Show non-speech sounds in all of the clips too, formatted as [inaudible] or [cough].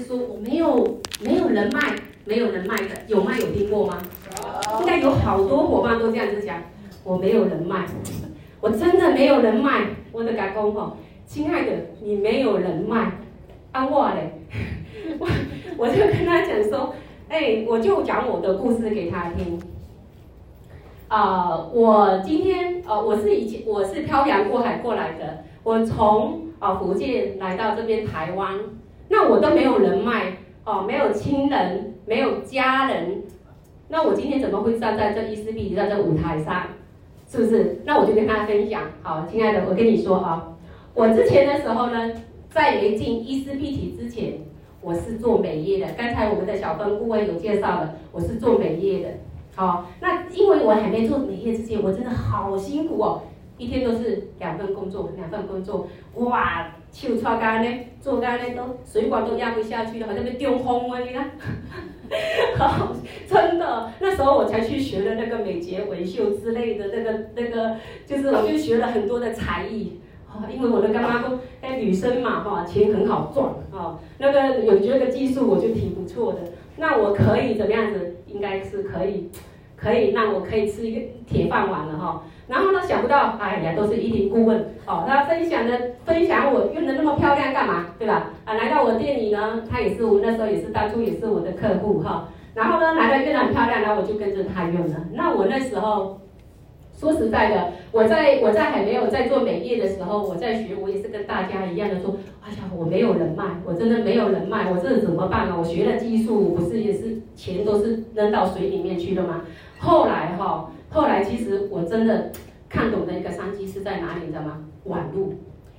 说我没有没有人脉，没有人脉的，有吗？有听过吗？应该有好多伙伴都这样子讲，我没有人脉，我真的没有人脉。我的家公吼，亲爱的，你没有人脉，啊我嘞，我我就跟他讲说，哎，我就讲我的故事给他听。啊、我今天呃，我是以前我是漂洋过海过来的，我从啊、福建来到这边台湾，那我都没有人脉哦、没有亲人，没有家人，那我今天怎么会站在这伊丝碧媞在这舞台上？是不是？那我就跟大家分享。好，亲爱的，我跟你说啊，我之前的时候呢，在没进伊丝碧媞之前，我是做美业的。刚才我们的小分顾问有介绍了，我是做美业的。好，那因为我还没做美业之前，我真的好辛苦哦，一天都是两份工作，两份工作，哇，手搓干呢，做干呢都水管都压不下去了，好像被丢空了，你看。好，真的，那时候我才去学了那个美睫纹绣之类的，那个那个，就是我就学了很多的才艺，因为我的干妈说，哎，女生嘛，哈，钱很好赚，啊，那个有觉得技术我就挺不错的，那我可以怎么样子？应该是可以，可以让我可以吃一个铁饭碗了哈。然后呢，想不到，哎呀，都是依婷顾问哦，他分享的分享我用的那么漂亮干嘛，对吧？啊，来到我店里呢，他也是我那时候也是当初也是我的客户哈。然后呢，来到用的很漂亮，然后我就跟着他用了。那我那时候说实在的，我在我在还没有在做美业的时候，我在学，我也是跟大家一样的说，哎呀，我没有人脉，我真的没有人脉，我这怎么办啊？我学了技术，不是也是钱都是扔到水里面去了吗？后来哈。后来其实我真的看懂的一个商机是在哪里，你知道吗？网路，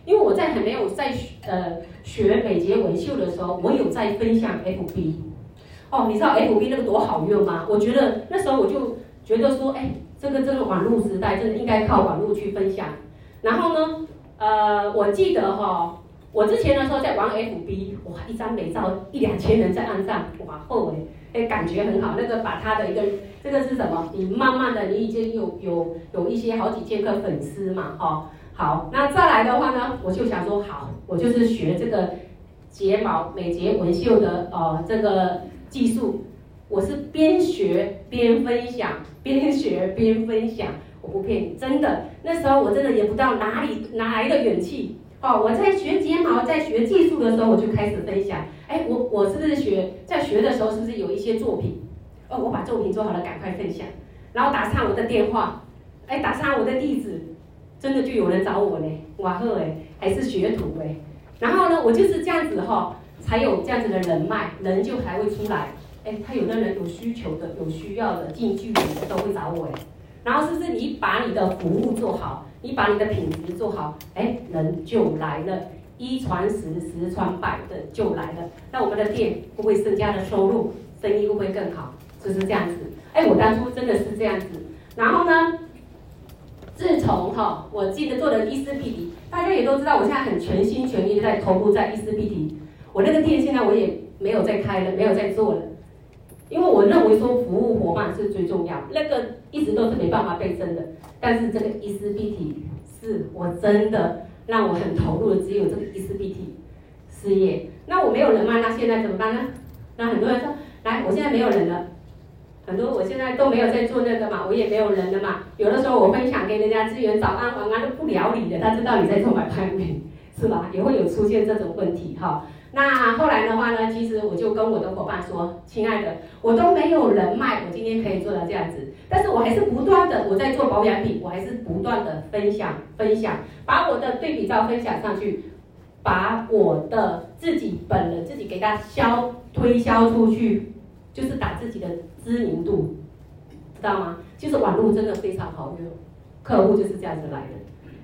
因为我在还没有在学呃学美睫纹绣的时候，我有在分享 FB，哦，你知道 FB 那个多好用吗？我觉得那时候我就觉得说，哎，这个这个网络时代真的应该靠网络去分享。然后呢，呃，我记得哈、我之前的时候在玩 FB，哇，一张美照一两千人在按上，哇，后悔。哎，感觉很好。那个把他的一个，这个是什么？你慢慢的，你已经有有有一些好几千个粉丝嘛，哦，好。那再来的话呢，我就想说，好，我就是学这个睫毛美睫纹绣的哦，这个技术。我是边学边分享，边学边分享。我不骗你，真的，那时候我真的也不知道哪里哪来的勇气。哦，我在学睫毛，在学技术的时候，我就开始分享。哎，我我是不是学在学的时候，是不是有一些作品？哦，我把作品做好了，赶快分享，然后打上我的电话，哎，打上我的地址，真的就有人找我呢。哇呵，哎，还是学徒哎。然后呢，我就是这样子哈、哦，才有这样子的人脉，人就还会出来。哎，他有的人有需求的，有需要的，近距离的都会找我哎。然后是不是你把你的服务做好？你把你的品质做好，哎，人就来了，一传十，十传百的就来了。那我们的店会不会增加的收入，生意会不会更好？就是这样子。哎，我当初真的是这样子。然后呢，自从哈，我记得做了伊丝碧媞，大家也都知道，我现在很全心全意的在投入在伊丝碧媞。我那个店现在我也没有再开了，没有再做了，因为我认为说服务伙伴是最重要，那个一直都是没办法倍增的。但是这个一丝碧媞是我真的让我很投入的，只有这个第四 B T 事业。那我没有人脉，那现在怎么办呢？那很多人说，来，我现在没有人了，很多我现在都没有在做那个嘛，我也没有人了嘛。有的时候我分享给人家资源，早安晚安都不聊你的，他知道你在做买拍，[laughs] 是吧？也会有出现这种问题哈。那后来的话呢，其实我就跟我的伙伴说，亲爱的，我都没有人脉，我今天可以做到这样子，但是我还是不断的我在做保养品，我还是不断的分享分享，把我的对比照分享上去，把我的自己本人自己给他销推销出去，就是打自己的知名度，知道吗？就是网络真的非常好用，客户就是这样子来的。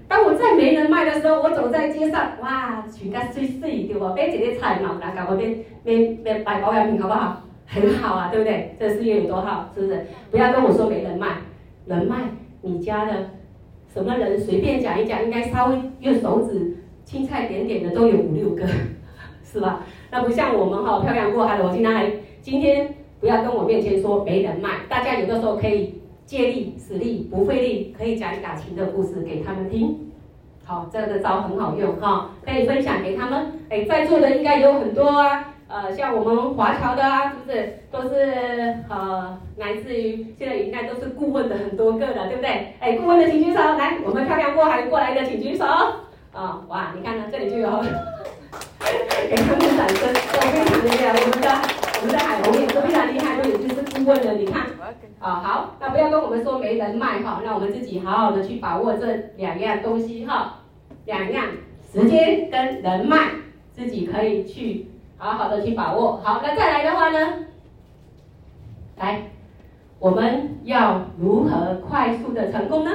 当我再没人脉的时候，我走在街上，哇，全家水水对不？买一个菜嘛，来搞我边边边买保养品好不好？很好啊，对不对？这事业有多好，是不是？不要跟我说没人脉，人脉，你家的什么人随便讲一讲，应该稍微用手指青菜点点的都有五六个，[laughs] 是吧？那不像我们哈，漂洋过海的，我经常还今天不要跟我面前说没人脉，大家有的时候可以。借力使力不费力，可以讲感情的故事给他们听。好，这个招很好用哈，可以分享给他们。哎，在座的应该有很多啊，呃，像我们华侨的啊，是不是都是呃，来自于现在应该都是顾问的很多个了，对不对？哎，顾问的请举手，来，我们漂亮过海过来的请举手。啊、哇，你看呢，这里就有，给他们掌声，都非常厉害，我们的我们的海龙也是非常厉害，都已经是顾问了，你看。啊、好，那不要跟我们说没人脉哈，那我们自己好好的去把握这两样东西哈，两样时间跟人脉，自己可以去。好好的去把握，好，那再来的话呢？来，我们要如何快速的成功呢？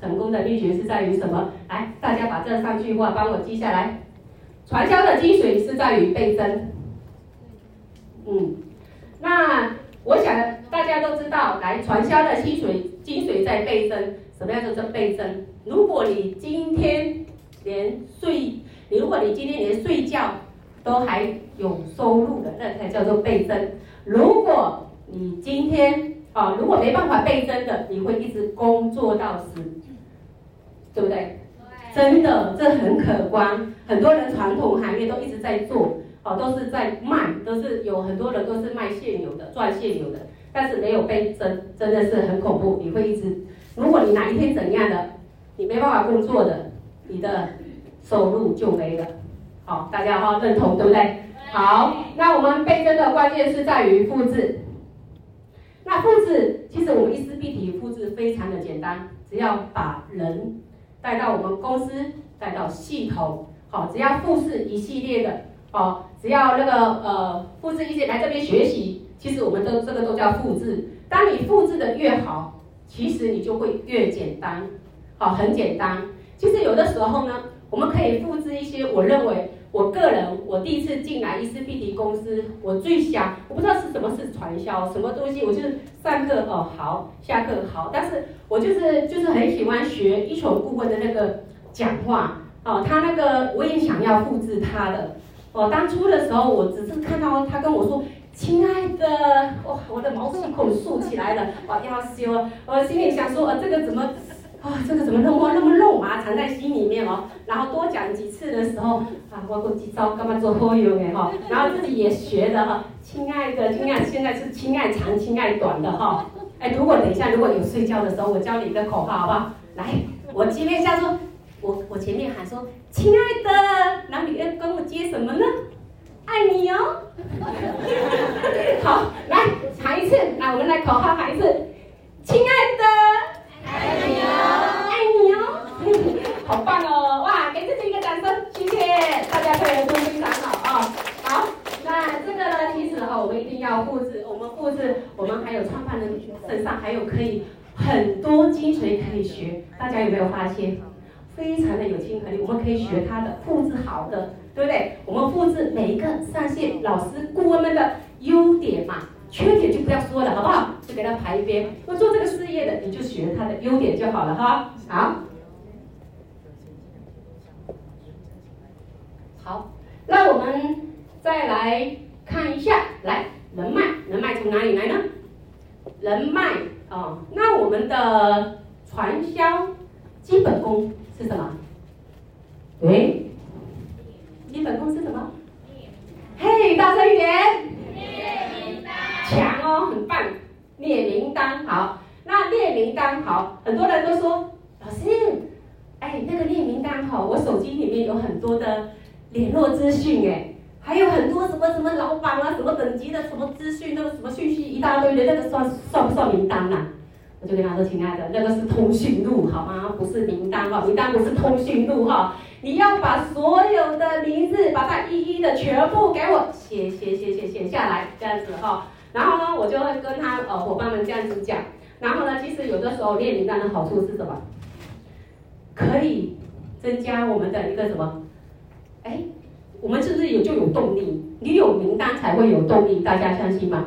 成功的秘诀是在于什么？来，大家把这三句话帮我记下来。传销的精髓是在于倍增。嗯，那我想大家都知道，来，传销的精髓精髓在倍增。什么样叫做倍增？如果你今天连睡，你如果你今天连睡觉。都还有收入的，那才叫做倍增。如果你今天啊，如果没办法倍增的，你会一直工作到死，对不对？真的，这很可观。很多人传统行业都一直在做，哦，都是在卖，都是有很多人都是卖现有的，赚现有的，但是没有倍增，真的是很恐怖。你会一直，如果你哪一天怎样的，你没办法工作的，你的收入就没了。好，大家哈认同对不对？好，那我们倍增的关键是在于复制。那复制，其实我们一思必体复制非常的简单，只要把人带到我们公司，带到系统，好，只要复制一系列的，哦，只要那个呃复制一些来这边学习，其实我们都这个都叫复制。当你复制的越好，其实你就会越简单，好，很简单。其实有的时候呢，我们可以复制一些，我认为。我个人，我第一次进来伊丝碧媞公司，我最想，我不知道是什么是传销，什么东西，我就是上课哦好，下课好，但是我就是就是很喜欢学依纯顾问的那个讲话哦，他那个我也想要复制他的哦。当初的时候，我只是看到他跟我说：“亲爱的，哇，我的毛细孔竖起来了，哇，要修。”我心里想说：“呃，这个怎么？”啊、这个怎么那么那么肉麻，藏在心里面哦。然后多讲几次的时候，啊，我过几招干嘛做好友的哈。然后自己也学的哈，亲爱的，亲爱，现在是亲爱长，亲爱短的哈。哎，如果等一下如果有睡觉的时候，我教你一个口号好不好？来，我今天叫做，我我前面喊说，亲爱的，那你要跟我接什么呢？爱你哦。[laughs] 好，来喊一次，来我们来口号喊一次，亲爱的。爱你哦，爱你哦，好棒哦！哇，给自己一个掌声，谢谢大家配合都非常好啊、好，那这个呢，其实哈，我们一定要复制，我们复制，我们还有创办人身上还有可以很多精髓可以学，大家有没有发现？非常的有亲和力，我们可以学他的，复制好的，对不对？我们复制每一个上线老师顾问们的优点嘛。缺点就不要说了，好不好？就给他排一边。我做这个事业的，你就学他的优点就好了，哈。好，好，那我们再来看一下，来人脉，人脉从哪里来呢？人脉啊、那我们的传销基本功是什么？对，基本功是什么？嘿，大声一点。列强哦，很棒，列名单好。那列名单好，很多人都说老师，哎，那个列名单好，我手机里面有很多的联络资讯哎，还有很多什么什么老板啊，什么等级的什么资讯，那个什么讯息一大堆的，那个算算不算名单呐、啊？我就跟他说，亲爱的，那个是通讯录好吗？不是名单哈，名单不是通讯录哈，你要把所有的名字，把它一一的全部给我写写写写写下来，这样子哈。然后呢，我就会跟他呃伙伴们这样子讲。然后呢，其实有的时候列名单的好处是什么？可以增加我们的一个什么？哎，我们是不是有就有动力？你有名单才会有动力，大家相信吗？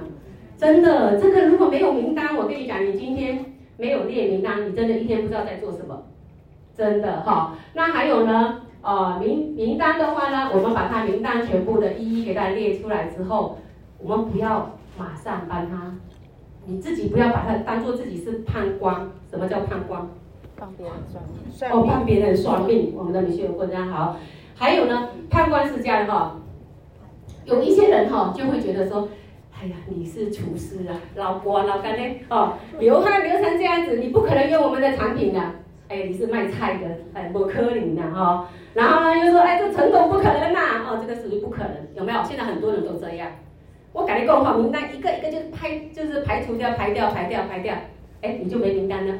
真的，这个如果没有名单，我跟你讲，你今天没有列名单，你真的一天不知道在做什么。真的哈。那还有呢？呃，名名单的话呢，我们把它名单全部的一一给它列出来之后，我们不要。马上帮他，你自己不要把他当做自己是判官。什么叫判官？帮别人算命。哦，帮别人算命。我们的女性有过这样好。还有呢，判官是这样哈。有一些人哈就会觉得说，哎呀，你是厨师啊，老婆老干爹哦，流汗流成这样子，你不可能用我们的产品的。哎，你是卖菜的，哎，不可能的哈。然后呢，又说，哎，这程度不可能呐，哦，这个属于不可能，有没有？现在很多人都这样。我改一个好名单，一个一个就是排，就是排除掉，排掉，排掉，排掉，哎，你就没名单了，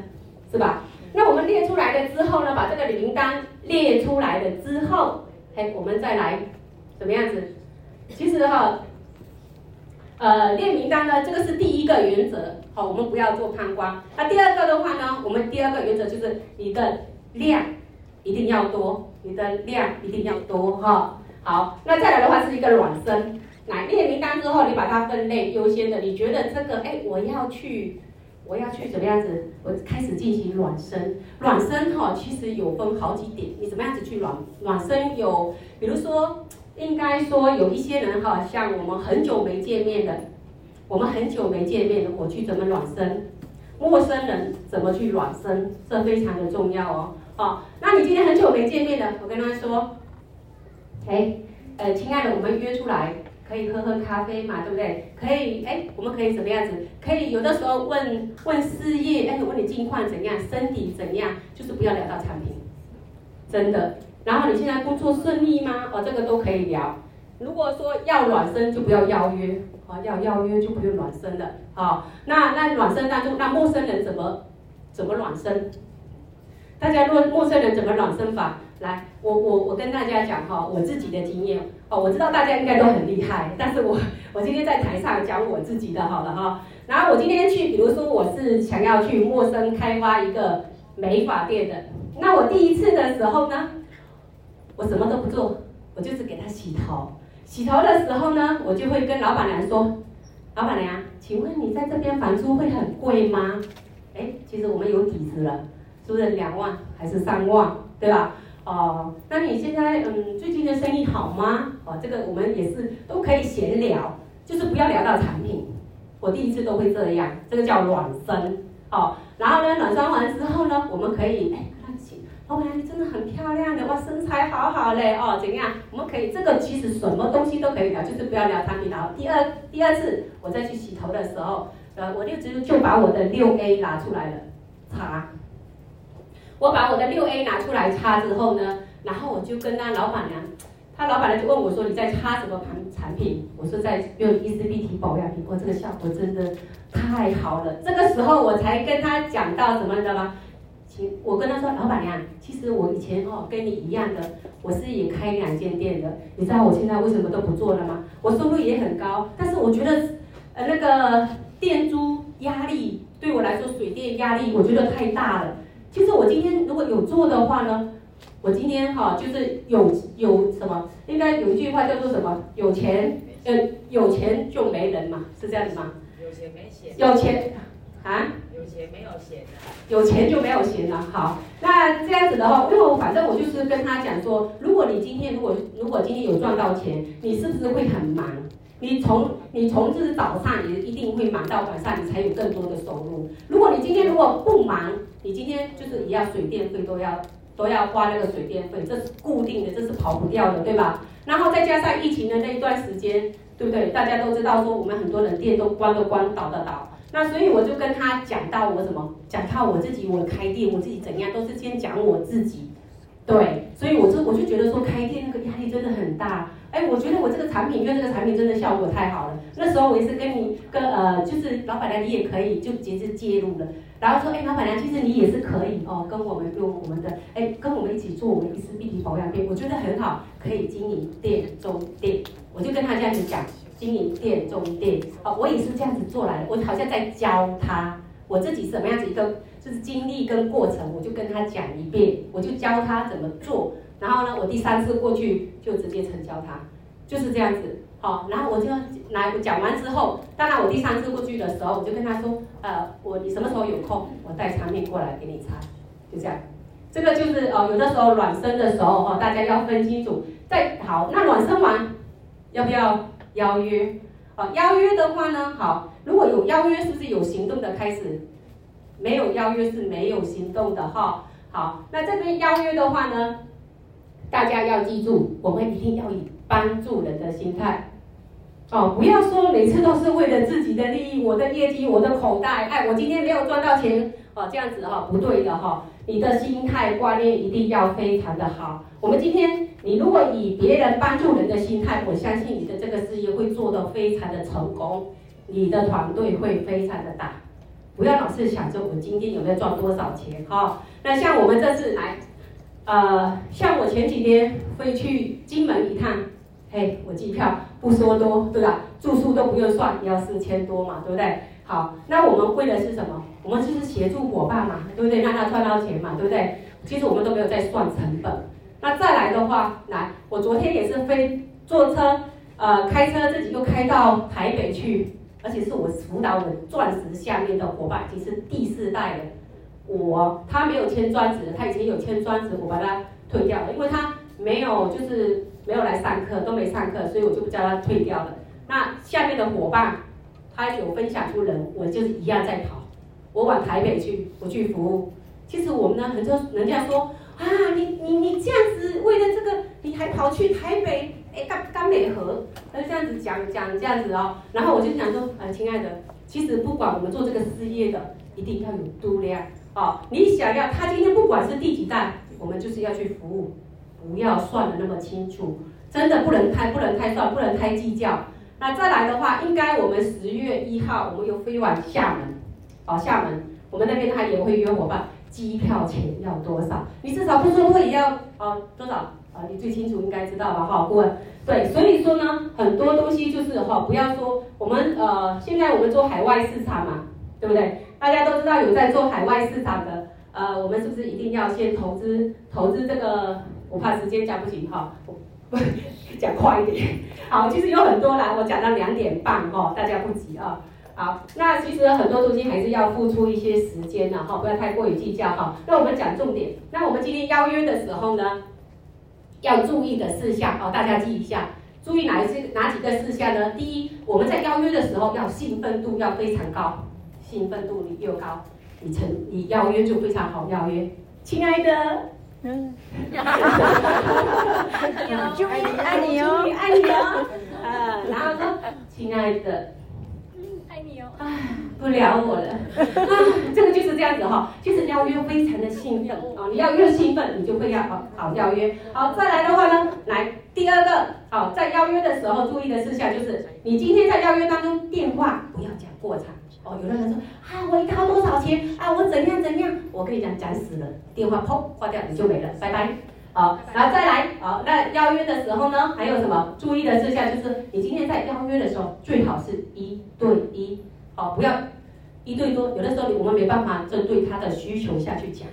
是吧？那我们列出来了之后呢，把这个名单列出来了之后，哎，我们再来怎么样子？其实哈，呃，列名单呢，这个是第一个原则，好，我们不要做贪官。那第二个的话呢，我们第二个原则就是你的量一定要多，你的量一定要多哈。好，那再来的话是一个暖身。来列名单之后，你把它分类优先的，你觉得这个哎，我要去，我要去怎么样子？我开始进行暖身。暖身哈，其实有分好几点，你怎么样子去暖暖身？有，比如说，应该说有一些人哈，像我们很久没见面的，我们很久没见面的，我去怎么暖身？陌生人怎么去暖身？这非常的重要哦。好，那你今天很久没见面的，我跟他说，哎，呃，亲爱的，我们约出来。可以喝喝咖啡嘛，对不对？可以，哎，我们可以怎么样子？可以有的时候问问事业，哎，问你近况怎样，身体怎样，就是不要聊到产品，真的。然后你现在工作顺利吗？哦，这个都可以聊。如果说要暖身，就不要邀约，哦，要邀约就不用暖身了。好，那那暖身当中，那陌生人怎么怎么暖身？大家若陌生人怎么暖身法？来，我我我跟大家讲哈，我自己的经验哦，我知道大家应该都很厉害，但是我我今天在台上讲我自己的好了哈。然后我今天去，比如说我是想要去陌生开发一个美发店的，那我第一次的时候呢，我什么都不做，我就是给他洗头。洗头的时候呢，我就会跟老板娘说，老板娘，请问你在这边房租会很贵吗？哎，其实我们有底子了，租人两万还是三万，对吧？哦，那你现在嗯，最近的生意好吗？哦，这个我们也是都可以闲聊，就是不要聊到产品。我第一次都会这样，这个叫暖身。哦，然后呢，暖身完之后呢，我们可以哎，老板娘，你真的很漂亮的哇，身材好好嘞哦，怎样？我们可以这个其实什么东西都可以聊，就是不要聊产品。然后第二第二次我再去洗头的时候，呃，我就直接就把我的六 A 拿出来了，擦。我把我的六 A 拿出来擦之后呢，然后我就跟那老板娘，他老板娘就问我说：“你在擦什么产产品？”我说：“在用伊丝碧媞保养品。”我这个效果真的太好了。这个时候我才跟他讲到什么，你知道吗？请我跟他说：“老板娘，其实我以前哦跟你一样的，我是也开两间店的。你知道我现在为什么都不做了吗？我收入也很高，但是我觉得呃那个店租压力对我来说，水电压力我觉得太大了。”其实我今天如果有做的话呢，我今天哈就是有有什么，应该有一句话叫做什么？有钱呃有钱就没人嘛，是这样子吗？有钱没钱。有钱啊？有钱没有闲。有钱就没有闲了。好，那这样子的话，因为我反正我就是跟他讲说，如果你今天如果如果今天有赚到钱，你是不是会很忙？你从你从就是早上也一定会忙到晚上，你才有更多的收入。如果你今天如果不忙，你今天就是也要水电费都要都要花那个水电费，这是固定的，这是跑不掉的，对吧？然后再加上疫情的那一段时间，对不对？大家都知道说我们很多人店都关都关，倒的倒。那所以我就跟他讲到我怎么，讲到我自己，我开店我自己怎样，都是先讲我自己。对，所以我就我就觉得说开店那个压力真的很大。哎，我觉得我这个产品，因为这个产品真的效果太好了。那时候我也是跟你跟呃，就是老板娘，你也可以就直接介入了。然后说，哎，老板娘，其实你也是可以哦，跟我们用我们的，哎，跟我们一起做我们一丝碧媞保养店，我觉得很好，可以经营店中店。我就跟他这样子讲，经营店中店。哦，我也是这样子做来的，我好像在教他，我自己什么样子一个就是经历跟过程，我就跟他讲一遍，我就教他怎么做。然后呢，我第三次过去就直接成交他，就是这样子。好，然后我就来讲完之后，当然我第三次过去的时候，我就跟他说，呃，我你什么时候有空，我带产品过来给你擦，就这样。这个就是呃，有的时候暖身的时候哈，大家要分清楚。再好，那暖身完要不要邀约？好，邀约的话呢，好，如果有邀约，是不是有行动的开始？没有邀约是没有行动的哈。好，那这边邀约的话呢？大家要记住，我们一定要以帮助人的心态，哦，不要说每次都是为了自己的利益，我的业绩，我的口袋，哎，我今天没有赚到钱，哦，这样子哈、哦，不对的哈、哦。你的心态观念一定要非常的好。我们今天，你如果以别人帮助人的心态，我相信你的这个事业会做得非常的成功，你的团队会非常的大。不要老是想着我今天有没有赚多少钱哈、哦。那像我们这次来，呃，像我前几天会去金门一趟。嘿，我机票不说多，对吧？住宿都不用算，要四千多嘛，对不对？好，那我们为的是什么？我们就是协助伙伴嘛，对不对？让他赚到钱嘛，对不对？其实我们都没有在算成本。那再来的话，来，我昨天也是飞坐车，呃，开车自己又开到台北去，而且是我辅导我钻石下面的伙伴，已经是第四代了。我他没有签钻石，他以前有签钻石，我把他退掉了，因为他没有就是。没有来上课，都没上课，所以我就不叫他退掉了。那下面的伙伴，他有分享出人，我就是一样在跑。我往台北去，我去服务。其实我们呢，很多人家说啊，你你你这样子为了这个，你还跑去台北，哎，干干美和，他就这样子讲讲这样子哦。然后我就想说，呃，亲爱的，其实不管我们做这个事业的，一定要有度量哦。你想要他今天不管是第几代，我们就是要去服务。不要算得那么清楚，真的不能太不能太算，不能太计较。那再来的话，应该我们十月一号，我们有飞往厦门，哦，厦门，我们那边他也会约伙伴，机票钱要多少？你至少不说会也要哦多少？啊，你最清楚应该知道吧？哈，顾问，对，所以说呢，很多东西就是哈，不要说我们呃，现在我们做海外市场嘛，对不对？大家都知道有在做海外市场的，呃，我们是不是一定要先投资投资这个？我怕时间讲不行哈，我讲快一点。[laughs] 好，其实有很多啦，我讲到两点半哈，大家不急啊。好，那其实很多东西还是要付出一些时间的哈，不要太过于计较哈。那我们讲重点，那我们今天邀约的时候呢，要注意的事项哦，大家记一下，注意哪一些哪几个事项呢？第一，我们在邀约的时候要兴奋度要非常高，兴奋度你越高，你成你邀约就非常好邀约。亲爱的。嗯，哈哈哈哈哈！注意爱你哦，爱你哦，呃，[laughs] 然后说，亲爱的，爱你哦，唉，不聊我了，啊，这个就是这样子哈，就是邀约非常的兴奋哦，你要越兴奋，你就会要好好邀约。好，再来的话呢，来第二个，好，在邀约的时候注意的事项就是，你今天在邀约当中电话不要讲过长。哦，有的人说啊，我一套多少钱啊？我怎样怎样？我跟你讲，讲死了，电话砰挂掉，你就没了，拜拜。好，然后再来，好，那邀约的时候呢，还有什么注意的事项？就是你今天在邀约的时候，最好是一对一，哦，不要一对多。有的时候我们没办法针对他的需求下去讲。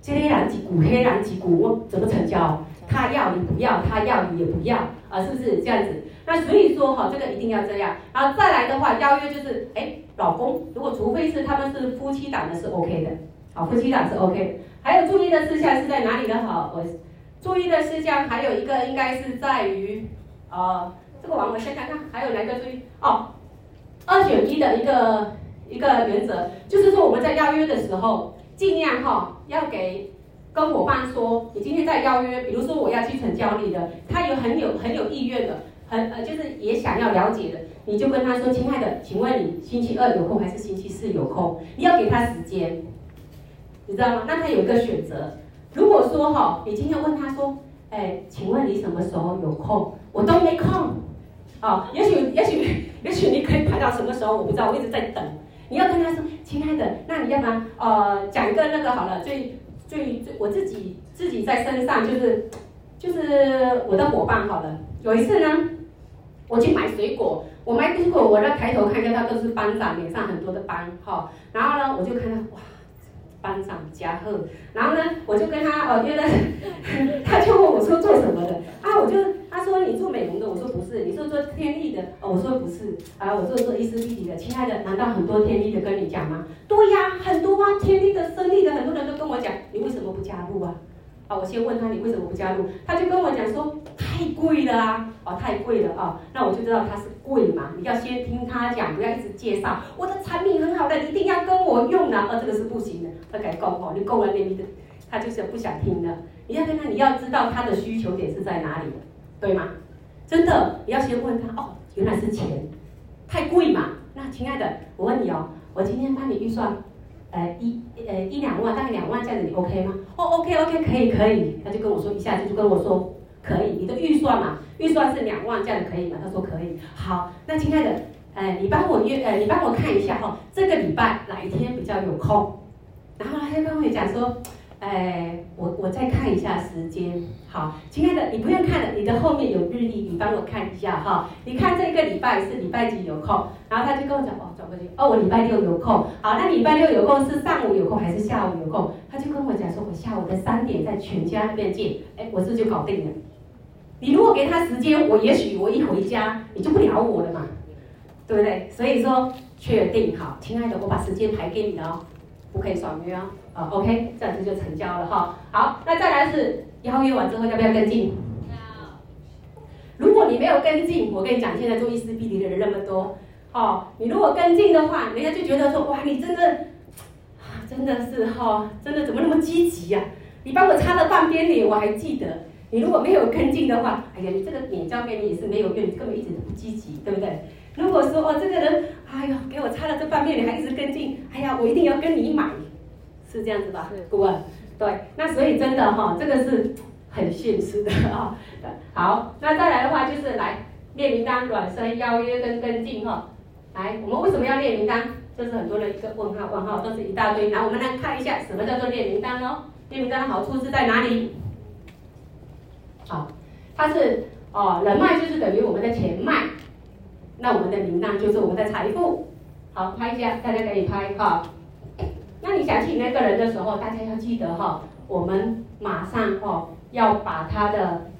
这黑狼几股，黑狼几股，我怎么成交？他要你不要，他要你也不要啊，是不是这样子？那所以说哈，这个一定要这样。然后再来的话，邀约就是，哎，老公，如果除非是他们是夫妻档的，是 OK 的，好，夫妻档是 OK。还有注意的事项是在哪里呢？好，我注意的事项还有一个应该是在于，呃，这个网我先看看，还有哪个注意？哦，二选一的一个一个原则，就是说我们在邀约的时候，尽量哈要给跟伙伴说，你今天在邀约，比如说我要去成交你的，他有很有很有意愿的。很呃，就是也想要了解的，你就跟他说：“亲爱的，请问你星期二有空还是星期四有空？你要给他时间，你知道吗？那他有一个选择。如果说哈，你今天问他说：‘哎，请问你什么时候有空？’我都没空。啊，也许也许也许你可以排到什么时候，我不知道，我一直在等。你要跟他说：‘亲爱的，那你要不然呃讲一个那个好了，最最最我自己自己在身上就是就是我的伙伴好了，有一次呢。”我去买水果，我买水果，我在抬头看见他都是班长脸上很多的斑，哈，然后呢，我就看到哇，班长加贺，然后呢，我就跟他哦，觉得 [laughs] 他就问我说做什么的啊，我就他说你做美容的，我说不是，你说做天力的，哦，我说不是，啊，我说做伊丝碧媞的，亲爱的，难道很多天力的跟你讲吗？对呀，很多啊，天力的、生力的，很多人都跟我讲，你为什么不加入啊？我先问他你为什么不加入，他就跟我讲说太贵了啊，哦，太贵了啊，那我就知道他是贵嘛，你要先听他讲，不要一直介绍，我的产品很好的，一定要跟我用的，哦，这个是不行的，他改讲哦，你讲完你的，他就是不想听的，你要跟他，你要知道他的需求点是在哪里，对吗？真的，你要先问他哦，原来是钱，太贵嘛。那亲爱的，我问你哦，我今天帮你预算，呃一呃一两万，大概两万这样子，你 OK 吗？哦，OK OK，可以可以。他就跟我说，一下子就跟我说可以，你的预算嘛，预算是两万这样子可以吗？他说可以。好，那亲爱的，呃你帮我约，呃你帮我看一下哈、哦，这个礼拜哪一天比较有空？然后他就跟我讲说。哎，我我再看一下时间。好，亲爱的，你不用看了，你的后面有日历，你帮我看一下哈。你看这个礼拜是礼拜几有空？然后他就跟我讲，哦，转过去，哦，我礼拜六有空。好，那礼拜六有空是上午有空还是下午有空？他就跟我讲说，我下午的三点在全家那边见。哎，我这就搞定了。你如果给他时间，我也许我一回家你就不聊我了嘛，对不对？所以说确定好，亲爱的，我把时间排给你了哦。不可以爽约哦啊，，OK，这样子就成交了哈。好，那再来是邀约完之后要不要跟进？要。如果你没有跟进，我跟你讲，现在做伊丝碧媞的人那么多，哦，你如果跟进的话，人家就觉得说，哇，你真的，真的是哈，真的怎么那么积极呀？你帮我擦了半边脸，我还记得。你如果没有跟进的话，哎呀，你这个脸交给你也是没有用，根本一直都不积极，对不对？如果说哦，这个人，哎呦，给我擦了这半边脸，还一直跟进，哎呀，我一定要跟你买，是这样子吧？顾问，对，那所以真的哈、哦，这个是很现实的啊、哦。[laughs] 好，那再来的话就是来列名单、暖身、邀约跟跟进哈。来，我们为什么要列名单？这是很多人一个问号，问号都是一大堆。来，我们来看一下什么叫做列名单哦。列名单的好处是在哪里？好，它是哦，人脉就是等于我们的钱脉。那我们的名单就是我们的财富，好，拍一下，大家可以拍哈。那你想起那个人的时候，大家要记得哈，我们马上哈要把他的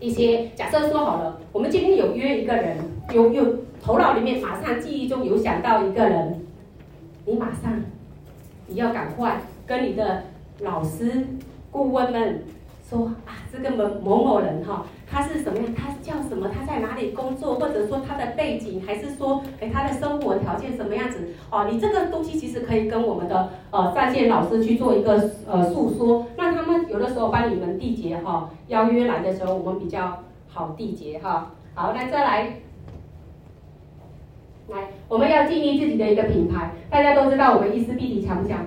一些假设说好了，我们今天有约一个人，有有头脑里面马上记忆中有想到一个人，你马上你要赶快跟你的老师顾问们说啊，这个某某某人哈。他是什么样？他叫什么？他在哪里工作？或者说他的背景，还是说，哎，他的生活条件什么样子？哦，你这个东西其实可以跟我们的呃在线老师去做一个呃诉说。那他们有的时候帮你们缔结哈，邀约来的时候，我们比较好缔结哈。好，那再来，来，我们要建立自己的一个品牌。大家都知道我们伊丝碧媞强不强？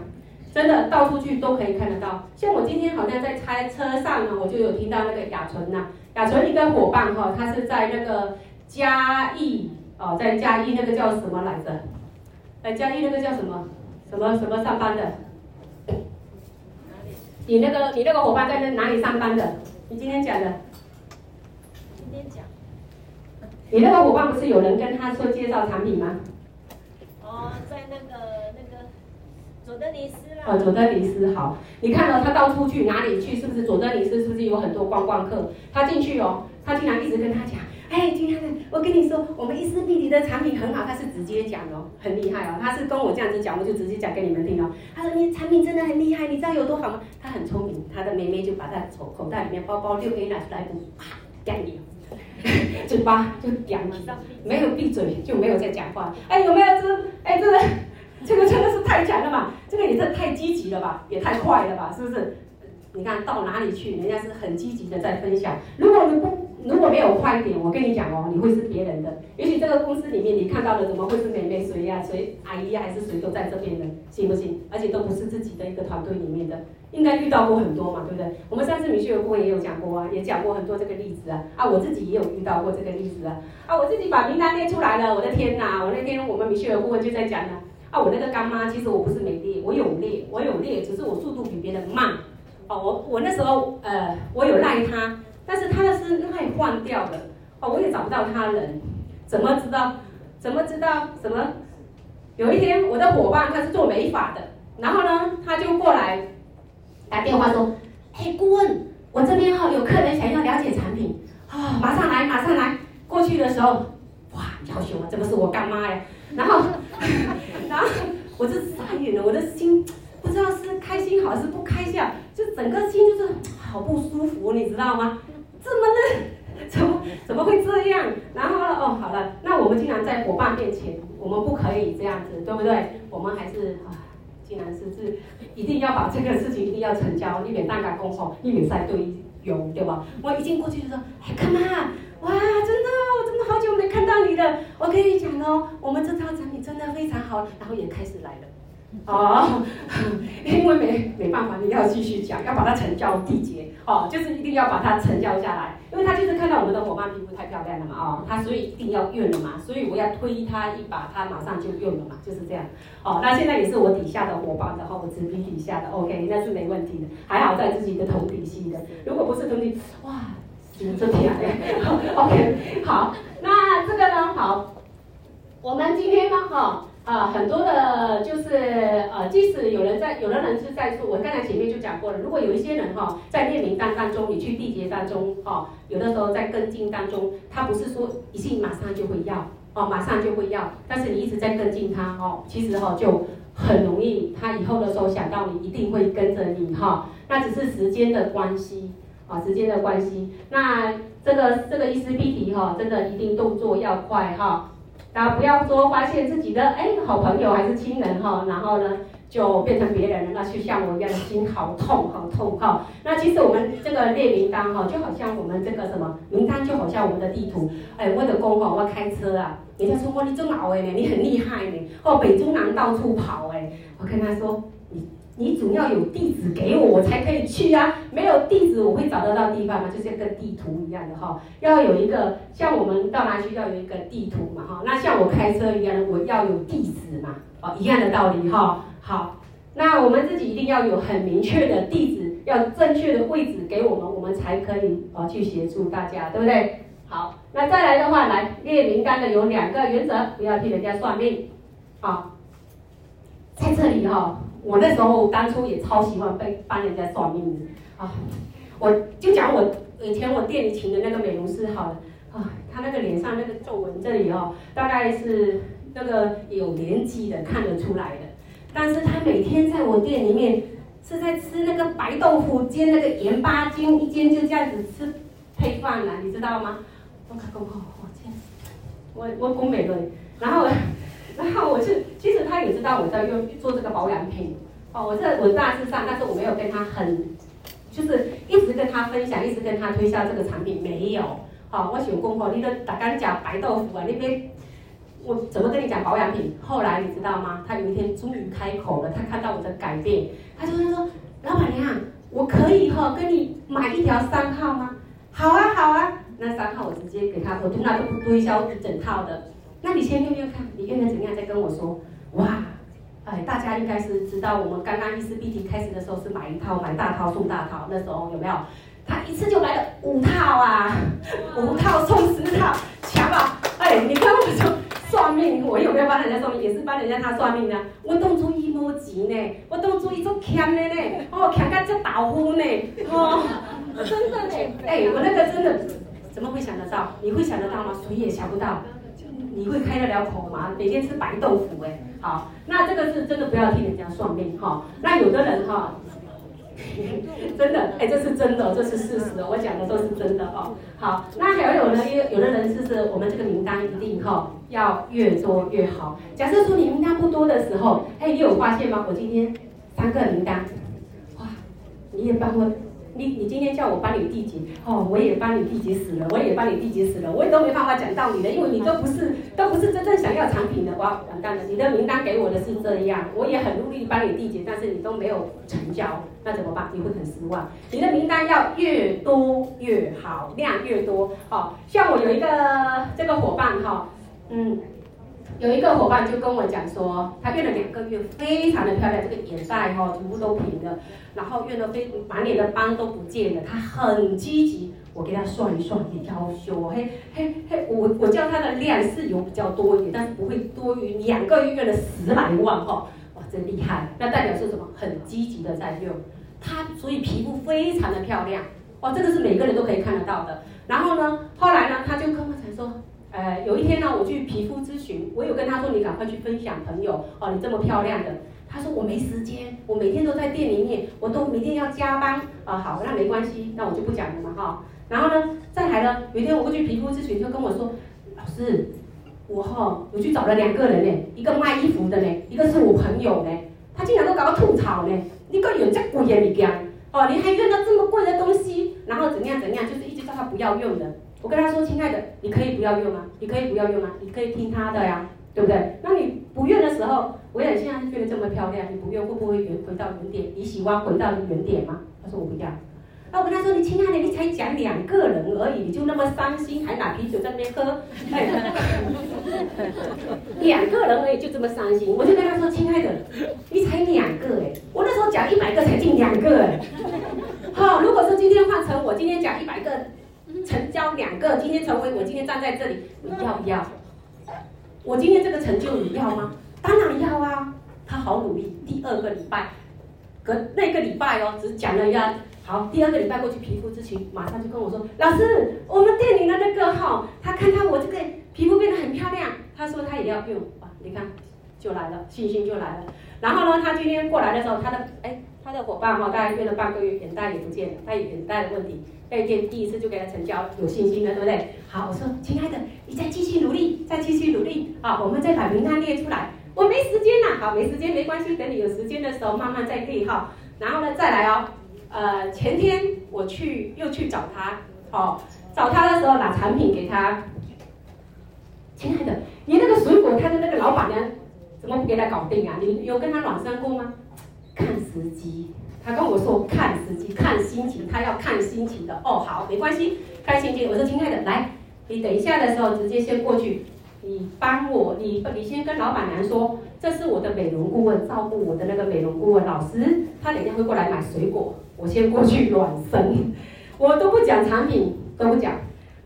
真的到处去都可以看得到。像我今天好像在开车上呢，我就有听到那个雅纯呐。雅纯一个伙伴哈，他是在那个嘉义哦，在嘉义那个叫什么来着？在嘉义那个叫什么？什么什么上班的？你那个你那个伙伴在那哪里上班的？你今天讲的？今天讲。你那个伙伴不是有人跟他说介绍产品吗？哦，在那个那个佐德尼斯啦。哦，佐德尼斯好。你看到他到处去哪里去？是不是佐德尼斯？是不是有很多观光客？他进去哦，他竟然一直跟他讲：“哎，亲爱的，我跟你说，我们伊丝碧媞的产品很好。”他是直接讲哦，很厉害哦。他是跟我这样子讲，我就直接讲给你们听哦。他说：“你产品真的很厉害，你知道有多好吗？”他很聪明，他的妹妹就把他从口袋里面包包六 A 拿出来，啪，干你，[laughs] 嘴巴就讲了，没有闭嘴就没有再讲话。哎，有没有这？哎，这个这个真的是太强了嘛！这个也是太积极了吧，也太快了吧，是不是？你看到哪里去，人家是很积极的在分享。如果你不如果没有快一点，我跟你讲哦，你会是别人的。也许这个公司里面你看到的怎么会是妹妹谁呀、谁阿姨呀、还是谁都在这边的，信不信？而且都不是自己的一个团队里面的，应该遇到过很多嘛，对不对？我们上次米雪儿顾问也有讲过啊，也讲过很多这个例子啊。啊，我自己也有遇到过这个例子啊。啊，我自己把名单列出来了，我的天哪！我那天我们米雪儿顾问就在讲了。啊，啊我那个干妈其实我不是没力，我有力，我有力，只是我速度比别人慢。哦，我我那时候呃，我有赖他，但是他的是赖换掉的，哦，我也找不到他人，怎么知道？怎么知道？什么？有一天我的伙伴他是做美发的，然后呢，他就过来打电话说，哎，顾问，我这边哈有客人想要了解产品，啊、哦，马上来，马上来。过去的时候，哇，要求啊，这不是我干妈呀，然后，然后我就傻眼了，我的心。不知道是开心好还是不开心，就整个心就是好不舒服，你知道吗？这么的，怎么怎么会这样？然后哦，好了，那我们既然在伙伴面前，我们不可以这样子，对不对？我们还是啊，既然是是，一定要把这个事情一定要成交，避免大家共好，以免再对用，对吧？我一进过去就说，哎，干嘛？哇，真的，真的。好久没看到你了。我跟你讲哦，我们这套产品真的非常好。然后也开始来了。哦，[laughs] 因为没没办法，你要继续讲，要把它成交缔结。哦，就是一定要把它成交下来，因为他就是看到我们的伙伴皮肤太漂亮了嘛，哦，他所以一定要用了嘛，所以我要推他一把，他马上就用了嘛，就是这样。哦，那现在也是我底下的伙伴的话，我直逼底下的，OK，那是没问题的，还好在自己的同体系的，如果不是同体，哇，真漂亮，OK，好，那这个呢，好，我们今天呢，哈、啊，很多的，就是呃，即使有人在，有的人是在说，我刚才前面就讲过了，如果有一些人哈，在列名单当中，你去缔结当中，哦，有的时候在跟进当中，他不是说一定马上就会要，哦，马上就会要，但是你一直在跟进他，哦，其实哈就很容易，他以后的时候想到你一定会跟着你哈，那只是时间的关系，啊，时间的关系，那这个这个伊丝碧媞哈，真的一定动作要快哈。大家不要说发现自己的哎好朋友还是亲人哈，然后呢就变成别人了，那就像我一样的心好痛好痛哈。那其实我们这个列名单哈，就好像我们这个什么名单，就好像我们的地图。哎，我的公公，我开车啊，人家说哇你真老哎，你很厉害呢，哦北中南到处跑哎，我跟他说你。总要有地址给我，我才可以去啊！没有地址，我会找得到地方吗？就像跟地图一样的哈，要有一个像我们到哪去要有一个地图嘛哈。那像我开车一样的，我要有地址嘛，哦，一样的道理哈。好，那我们自己一定要有很明确的地址，要正确的位置给我们，我们才可以哦去协助大家，对不对？好，那再来的话，来列名单的有两个原则，不要替人家算命，好，在这里哈。我那时候当初也超喜欢被帮人家算命的啊！我就讲我以前我店里请的那个美容师好了啊，他那个脸上那个皱纹这里哦，大概是那个有年纪的看得出来的，但是他每天在我店里面是在吃那个白豆腐煎那个盐巴煎，一煎就这样子吃配饭了，你知道吗？我靠，我天，我我工美的，然后。然后我是，其实他也知道我在用做这个保养品，哦，我这我大致上，但是我没有跟他很，就是一直跟他分享，一直跟他推销这个产品，没有，好、哦，我想讲哦，你都打刚讲白豆腐啊，那边我怎么跟你讲保养品？后来你知道吗？他有一天终于开口了，他看到我的改变，他就说，老板娘，我可以哈、哦、跟你买一条三号吗？好啊好啊，那三号我直接给他，我从来都不推销一整套的。那你先用用看，你用的怎样再跟我说。哇，哎，大家应该是知道，我们刚刚伊丝碧媞开始的时候是买一套买大套送大套，那时候有没有？他一次就来了五套啊，五套送十套，强吧？哎，你跟我说算命，我有没有帮人家算命？也是帮人家他算命的。我当初一毛钱呢，我当初一种欠的呢，哦，欠到这倒呼呢，哦，[laughs] 真的呢，哎，我那个真的怎么会想得到？你会想得到吗？谁也想不到。你会开得了口吗？每天吃白豆腐哎，好，那这个是真的不要听人家算命哈。那有的人哈，[laughs] 真的哎，这是真的，这是事实，我讲的都是真的哦。好，那还有呢，有有的人是是我们这个名单一定哈要越多越好。假设说你名单不多的时候，哎，你有发现吗？我今天三个名单，哇，你也帮我。你你今天叫我帮你缔结，哦，我也帮你缔结死了，我也帮你缔结死了，我也都没办法讲道理的，因为你都不是都不是真正想要产品的，哇，完蛋了，你的名单给我的是这样，我也很努力帮你缔结，但是你都没有成交，那怎么办？你会很失望。你的名单要越多越好，量越多，哦，像我有一个这个伙伴哈，嗯。有一个伙伴就跟我讲说，他用了两个月，非常的漂亮，这个眼袋哈全部都平了，然后用了非满脸的斑都不见了，他很积极。我给他算一算，也要求嘿嘿嘿，我我叫他的量是有比较多一点，但是不会多于两个月的十来万哈，哇，真厉害！那代表是什么？很积极的在用，他所以皮肤非常的漂亮，哇，这个是每个人都可以看得到的。然后呢，后来呢，他就跟我讲说。呃，有一天呢，我去皮肤咨询，我有跟他说，你赶快去分享朋友哦，你这么漂亮的。他说我没时间，我每天都在店里面，我都每天要加班啊、好，那没关系，那我就不讲了嘛哈、然后呢，再来呢，有一天我过去皮肤咨询，就跟我说，老师，我哈、哦，我去找了两个人呢，一个卖衣服的呢，一个是我朋友呢，他竟然都搞到吐槽呢，你个有这贵的物件哦，你还用到这么贵的东西，然后怎样怎样，就是一直叫他不要用的。我跟他说，亲爱的，你可以不要用啊？你可以不要用啊？你可以听他的呀，对不对？那你不用的时候，我也现在变得这么漂亮，你不用会不会回回到原点？你喜欢回到原点吗？他说我不要。那我跟他说，你亲爱的，你才讲两个人而已，你就那么伤心，还拿啤酒在那边喝，两个人而已就这么伤心，我就跟他说，亲爱的，你才两个哎，我那时候讲一百个才进两个哎，好，如果说今天换成我今天讲一百个，成交两个，今天成为我今天站在这里，你要不要？我今天这个成就你要吗？当然要啊，他好努力，第二个礼拜，隔那个礼拜哦，只讲了一下。好，第二个礼拜过去皮肤咨询，马上就跟我说，老师，我们店里的那个哈，他看到我这个皮肤变得很漂亮，他说他也要用，哇，你看就来了，信心就来了。然后呢，他今天过来的时候，他的哎，他的伙伴哈，大概约了半个月，眼袋也不见了，他有眼袋的问题，那一天第一次就给他成交，有信心了，对不对？好，我说亲爱的，你再继续努力，再继续努力，好，我们再把名单列出来。我没时间了，好，没时间没关系，等你有时间的时候慢慢再列哈。然后呢，再来哦。呃，前天我去又去找他，哦，找他的时候拿产品给他。亲爱的，你那个水果，摊的那个老板娘怎么不给他搞定啊？你有跟他暖身过吗？看时机，他跟我说看时机，看心情，他要看心情的。哦，好，没关系，看心情。我说亲爱的，来，你等一下的时候直接先过去，你帮我，你你先跟老板娘说，这是我的美容顾问，照顾我的那个美容顾问老师，他等一下会过来买水果。我先过去暖身，我都不讲产品，都不讲，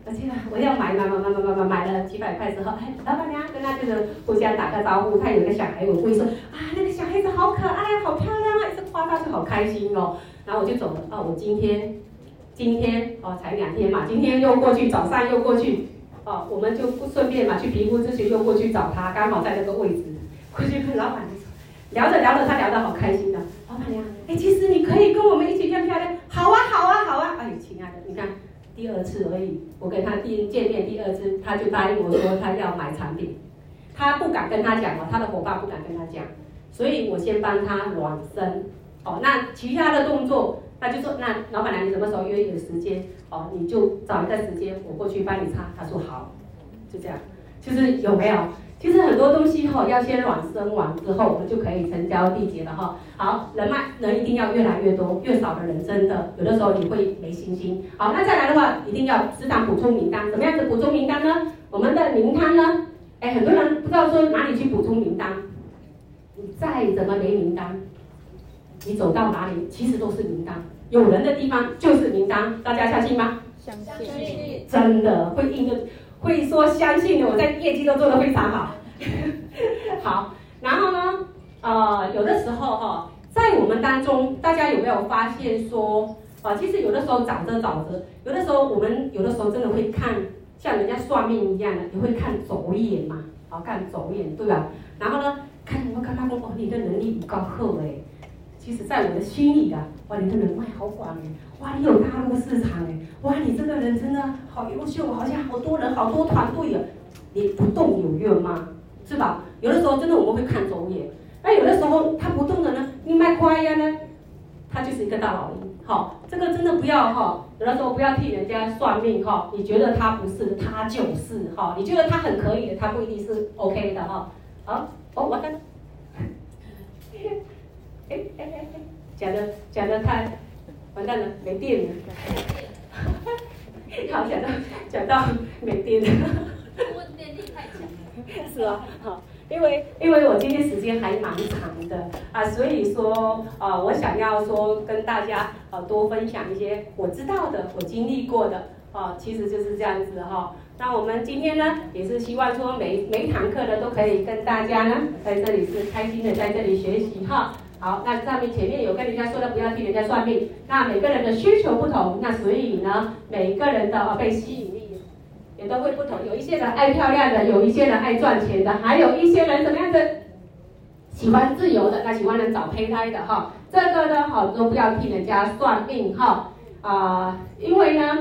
我记得我要买买买买买买买了几百块之后，哎，老板娘跟那个人互相打个招呼，他有个小孩，我故意说啊，那个小孩子好可爱，好漂亮啊，一直夸他就好开心哦。然后我就走了，哦，我今天今天哦才两天嘛，今天又过去，早上又过去，哦，我们就顺便嘛去评估咨询，又过去找他，刚好在那个位置，过去跟老板娘说，聊着聊着他聊得好开心的，老板娘，哎，其实你可以跟我们一起变漂亮，好啊，好啊，好啊，哎，亲爱的，你看。第二次而已，我跟他第一见面第二次，他就答应我说他要买产品，他不敢跟他讲哦，他的伙伴不敢跟他讲，所以我先帮他暖身，哦，那其他的动作，他就说，那老板娘你什么时候约有时间？哦，你就找一个时间，我过去帮你擦。他说好，就这样，就是有没有？其实很多东西哈，要先暖身完之后，我们就可以成交缔结了哈。好，人脉人一定要越来越多，越少的人真的有的时候你会没信心。好，那再来的话，一定要时常补充名单。怎么样子补充名单呢？我们的名单呢？哎，很多人不知道说哪里去补充名单。你再怎么没名单，你走到哪里其实都是名单。有人的地方就是名单，大家相信吗？相信。真的会印的。会说相信，我在业绩都做得非常好。[laughs] 好，然后呢，呃，有的时候哈、哦，在我们当中，大家有没有发现说，啊、其实有的时候找着找着，有的时候我们有的时候真的会看，像人家算命一样的，你会看走眼嘛，好看走眼，对吧？然后呢，看你会看他说，哦，你的能力不够厚哎。其实，在我的心里啊，哇，你的人脉好广哎，哇，你有大陆市场哎，哇，你这个人真的好优秀，好像好多人，好多团队啊，你不动有用吗？是吧？有的时候真的我们会看走眼，那有的时候他不动的呢，你卖快呀呢，他就是一个大老鹰。好，这个真的不要哈，有的时候不要替人家算命哈，你觉得他不是，他就是哈，你觉得他很可以的，他不一定是 OK 的哈。好，哦，我的。[laughs] 哎哎哎哎，讲的讲的太完蛋了，没电了。好，讲到讲到没电了。我电力太强了。是啊，好，因为因为我今天时间还蛮长的啊，所以说啊，我想要说跟大家啊多分享一些我知道的、我经历过的啊，其实就是这样子哈。那我们今天呢，也是希望说每每一堂课呢都可以跟大家呢在这里是开心的在这里学习哈。好，那上面前面有跟人家说的，不要替人家算命。那每个人的需求不同，那所以呢，每个人的被吸引力也都会不同。有一些人爱漂亮的，有一些人爱赚钱的，还有一些人怎么样子喜欢自由的，那喜欢人找胚胎的哈。这个呢，好都不要替人家算命哈啊、因为呢，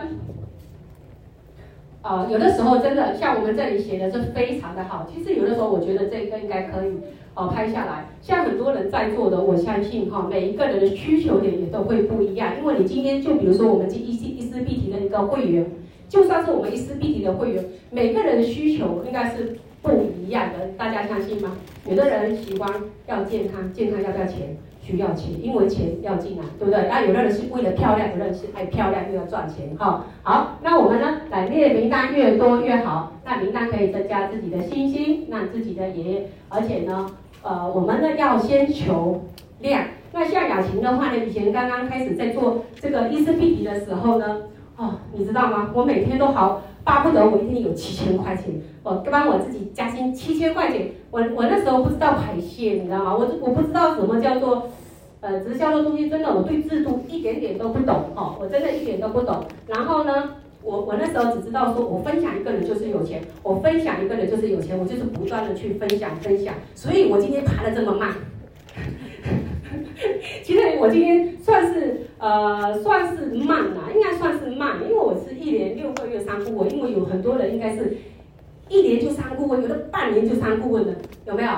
啊、呃，有的时候真的像我们这里写的是非常的好。其实有的时候我觉得这个应该可以。哦，拍下来，像很多人在座的，我相信哈，每一个人的需求点也都会不一样。因为你今天就比如说我们这一丝一丝必提的一个会员，就算是我们一丝碧媞的会员，每个人的需求应该是不一样的，大家相信吗？有的人喜欢要健康，健康要不要钱？需要钱，因为钱要进来，对不对？那有的人是为了漂亮，有的人是爱漂亮又要赚钱，哈。好，那我们呢，来列名单越多越好，那名单可以增加自己的信心，让自己的也，而且呢，呃，我们呢要先求量。那像雅琴的话呢，以前刚刚开始在做这个伊丝碧媞的时候呢，哦，你知道吗？我每天都好巴不得我一天有七千块钱，我帮我自己加薪七千块钱。我我那时候不知道排泄，你知道吗？我我不知道什么叫做。呃，直销的东西真的，我对制度一点点都不懂哦，我真的一点都不懂。然后呢，我我那时候只知道说，我分享一个人就是有钱，我分享一个人就是有钱，我就是不断的去分享分享。所以我今天爬的这么慢，[laughs] 其实我今天算是呃算是慢啦，应该算是慢，因为我是一年六个月三顾问，因为有很多人应该是一年就三顾问，有的半年就三顾问的，有没有？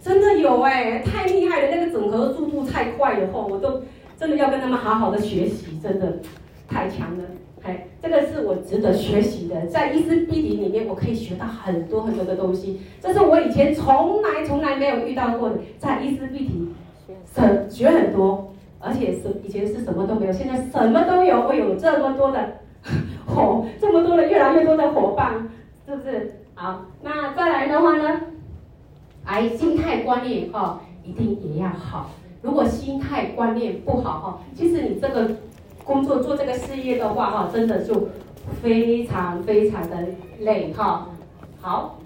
真的有哎，太厉害了！那个整合速度太快了，吼，我都真的要跟他们好好的学习，真的太强了。哎，这个是我值得学习的，在伊丝碧媞里面，我可以学到很多很多的东西，这是我以前从来从来没有遇到过的。在伊丝碧媞，学很多，而且是以前是什么都没有，现在什么都有，我有这么多的 [laughs] 伙，这么多的越来越多的伙伴，是不是？好，那再来的话呢？哎，心态观念哈、哦，一定也要好。如果心态观念不好哈，其实你这个工作做这个事业的话哈，真的就非常非常的累哈。好，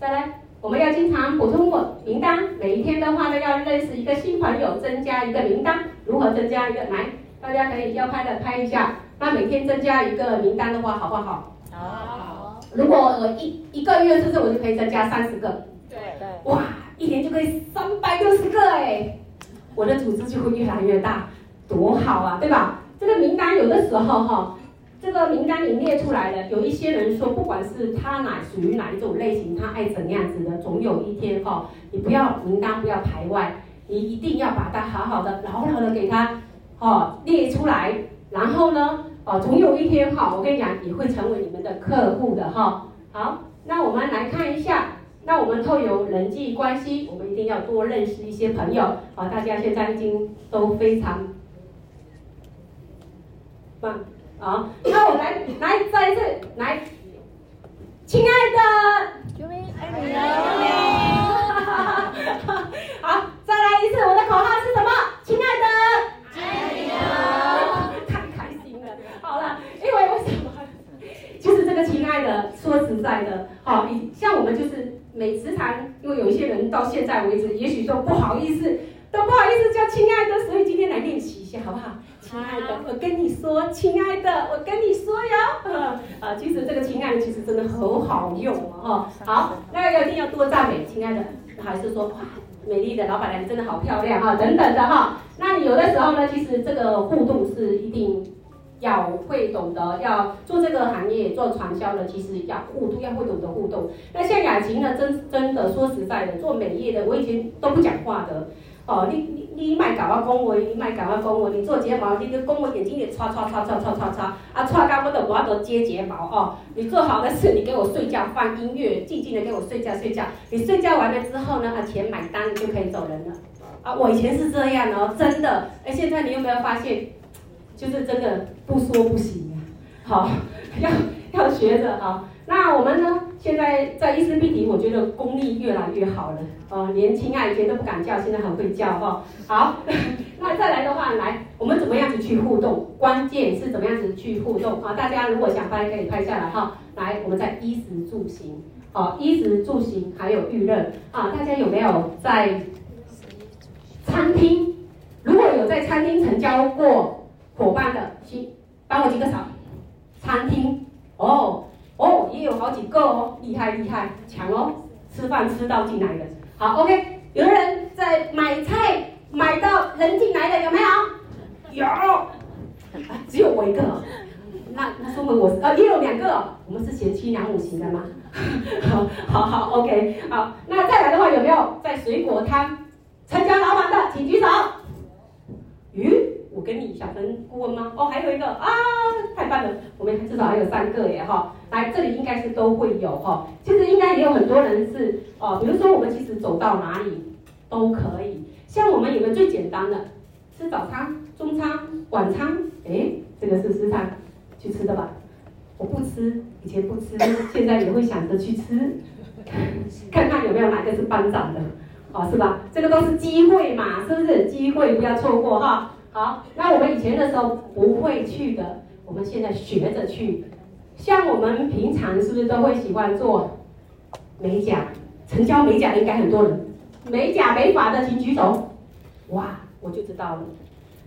再来，我们要经常补充我名单。每一天的话呢，要认识一个新朋友，增加一个名单。如何增加一个？来，大家可以要拍的拍一下。那每天增加一个名单的话，好不好？好。如果我一一个月，是不是我就可以增加三十个？对对哇，一年就可以三百六十个哎，我的组织就会越来越大，多好啊，对吧？这个名单有的时候哈，这个名单你列出来了，有一些人说，不管是他哪属于哪一种类型，他爱怎样子的，总有一天哈，你不要名单不要排外，你一定要把它好好的牢牢的给他哦列出来，然后呢，哦总有一天哈，我跟你讲，你会成为你们的客户的哈。好，那我们来看一下。那我们透由人际关系，我们一定要多认识一些朋友啊！大家现在已经都非常棒啊！那我来来再一次来，亲爱的，救命！爱你哦！好，再来一次，我的口号是什么？亲爱的，爱你哦！太开心了。好了，因为为什么？就是这个亲爱的，说实在的，好，像我们就是。每时常，因为有一些人到现在为止，也许说不好意思，都不好意思叫亲爱的，所以今天来练习一下，好不好？亲爱的，我跟你说，亲爱的，我跟你说哟。啊，其实这个亲爱的其实真的很好用哦。好，那个一定要多赞美，亲爱的，还是说哇，美丽的老板娘你真的好漂亮哈，等等的哈。那你有的时候呢，其实这个互动是一定。要会懂得要做这个行业做传销的，其实要互动，要会懂得互动。那像雅琴呢，真真的说实在的，做美业的，我以前都不讲话的。哦，你你你卖搞啊恭维，你卖搞啊恭维，你做睫毛，你就恭维眼睛里刷刷刷刷刷刷刷，啊刷干不的我都接睫毛哦。你做好的事，你给我睡觉放音乐，静静的给我睡觉睡觉。你睡觉完了之后呢，啊钱买单你就可以走人了。啊，我以前是这样哦，真的。哎，现在你有没有发现？就是真的不说不行啊，好，[laughs] 要要学着啊。那我们呢？现在在伊丝碧媞，我觉得功力越来越好了。哦，连亲爱的都不敢叫，现在很会叫哈。好，[laughs] 那再来的话，来，我们怎么样子去互动？关键是怎么样子去互动啊？大家如果想拍，可以拍下来哈。来，我们在衣食住行，好，衣食住行还有预热啊。大家有没有在餐厅？如果有在餐厅成交过？伙伴的，请帮我举个手。餐厅，哦哦，也有好几个哦，厉害厉害，强哦，吃饭吃到进来的。好，OK，有的人在买菜买到人进来的有没有？有，啊，只有我一个。那那说明我，呃，也有两个。我们是贤妻良母型的吗？[laughs] 好，好好，OK，好。那再来的话，有没有在水果摊成交老板的，请举手。咦。我跟你小分顾问吗？哦，还有一个啊，太棒了，我们至少还有三个耶哈。来，这里应该是都会有哈。其实应该也有很多人是哦，比如说我们其实走到哪里都可以。像我们有个最简单的，吃早餐、中餐、晚餐，哎，这个是食堂去吃的吧？我不吃，以前不吃，[laughs] 现在也会想着去吃，[laughs] 看看有没有哪个是班长的。哦，是吧？这个都是机会嘛，是不是？机会不要错过哈。好，那我们以前的时候不会去的，我们现在学着去。像我们平常是不是都会喜欢做美甲？成交美甲的应该很多人，美甲美发的请举手。哇，我就知道了。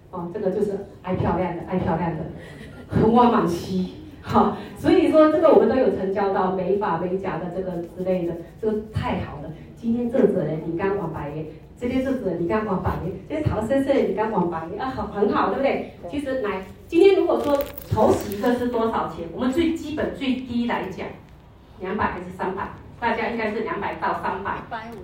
哦，这个就是爱漂亮的，爱漂亮的，很哇满西。好，所以说这个我们都有成交到美发美甲的这个之类的，这个太好了。今天这者呢，你刚黄白耶，今天这者你刚黄白耶，今天桃色色你刚黄白耶，啊，好很好，对不对？其实来，今天如果说头洗一个是多少钱？我们最基本最低来讲，两百还是三百？大家应该是两百到三百。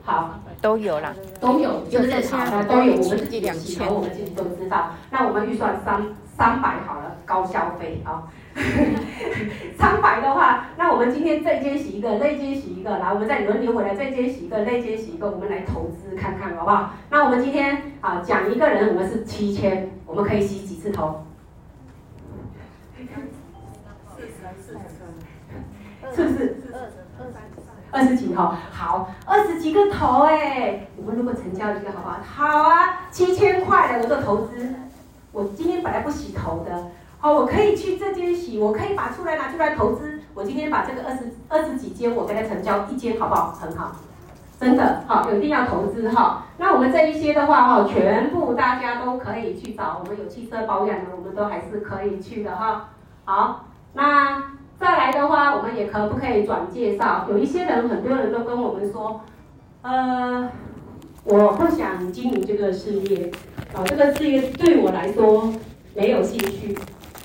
好，都有啦，都有，就是好的都有，我们自己两千，我们自己都知道。那我们预算三三百好了，高消费啊。[laughs] 三百的话，那我们今天这间洗一个，那间洗一个，来，我们再轮流回来，这间洗一个，那间洗一个，我们来投资看看，好不好？那我们今天啊，讲一个人，我们是七千，我们可以洗几次头？是不是？二十几头，好，二十几个头哎，我们如果成交一个，好不好？好啊，七千块的我做投资，我今天本来不洗头的。好，我可以去这间洗，我可以把出来拿出来投资。我今天把这个二十二十几间，我给它成交一间，好不好？很好，真的好，有一定要投资哈。那我们这一些的话哈，全部大家都可以去找，我们有汽车保养的，我们都还是可以去的哈。好，那再来的话，我们也可不可以转介绍？有一些人，很多人都跟我们说，呃，我不想经营这个事业，啊，这个事业对我来说没有兴趣。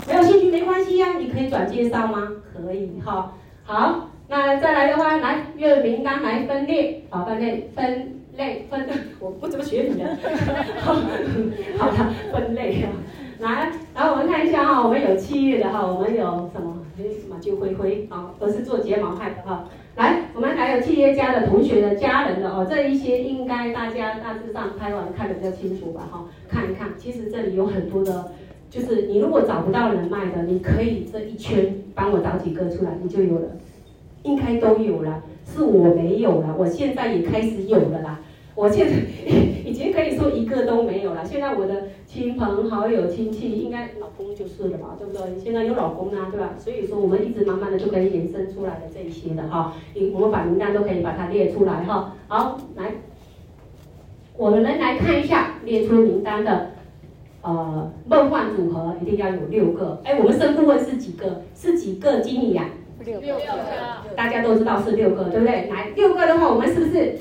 没有兴趣没关系呀、你可以转介绍吗？可以哈。好，那再来的话，来月名单来分类，好，分类分类分，我不怎么学你的。[laughs] 好，好的，分类啊。来，然后我们看一下哈，我们有七月的哈，我们有什么？哎，马就灰灰啊，都是做睫毛派的哈。来，我们还有企业家的同学的家人的哦，这一些应该大家大致上拍完看得比较清楚吧哈。看一看，其实这里有很多的。就是你如果找不到人脉的，你可以这一圈帮我找几个出来，你就有了，应该都有了，是我没有了，我现在也开始有了啦。我现在以前可以说一个都没有了，现在我的亲朋好友亲戚应该老公就是了嘛，对不对？现在有老公啊，对吧？所以说我们一直慢慢的就可以延伸出来的这一些的哈，我们把名单都可以把它列出来哈。好，来，我们来看一下列出名单的。呃，梦幻组合一定要有六个。哎，我们升顾问是几个？是几个经理啊？六个。大家都知道是六个，对不对？来，六个的话，我们是不是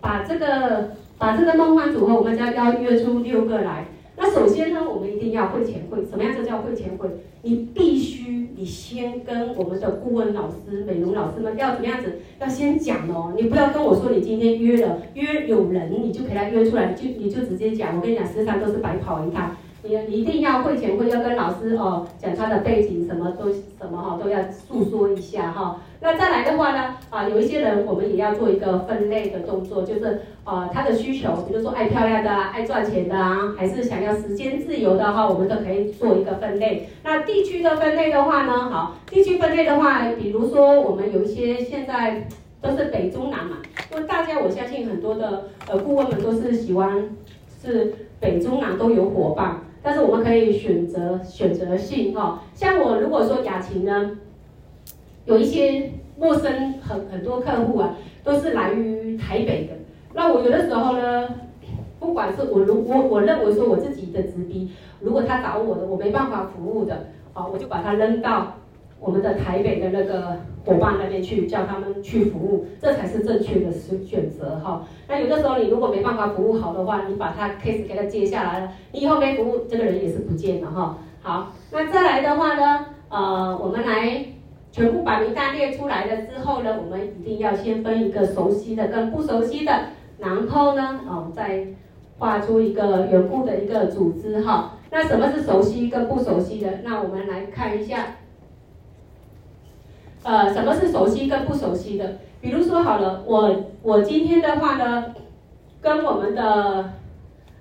把这个把这个梦幻组合，我们要要约出六个来？那首先呢，我们一定要会前会。什么样子叫会前会？你必须你先跟我们的顾问老师、美容老师们要怎么样子？要先讲哦，你不要跟我说你今天约了约有人，你就给他约出来，就你就直接讲。我跟你讲，实际上都是白跑一趟。你你一定要会前会，要跟老师哦讲他的背景，什么都什么哈都要诉说一下哈。那再来的话呢，啊有一些人我们也要做一个分类的动作，就是啊他的需求，比如说爱漂亮的啊，爱赚钱的啊，还是想要时间自由的哈，我们都可以做一个分类。那地区的分类的话呢，好，地区分类的话，比如说我们有一些现在都是北中南嘛，因为大家我相信很多的呃顾问们都是喜欢是北中南都有伙伴。但是我们可以选择选择性哈，像我如果说雅琴呢，有一些陌生很很多客户啊，都是来于台北的。那我有的时候呢，不管是我如我我认为说我自己的直逼，如果他找我的我没办法服务的，好，我就把他扔到。我们的台北的那个伙伴那边去叫他们去服务，这才是正确的选选择哈。那有的时候你如果没办法服务好的话，你把他 case 给他接下来了，你以后没服务，这个人也是不见了哈。好，那再来的话呢，呃，我们来全部把名单列出来了之后呢，我们一定要先分一个熟悉的跟不熟悉的，然后呢，哦，再画出一个缘故的一个组织哈。那什么是熟悉跟不熟悉的？那我们来看一下。呃，什么是熟悉跟不熟悉的？比如说好了，我我今天的话呢，跟我们的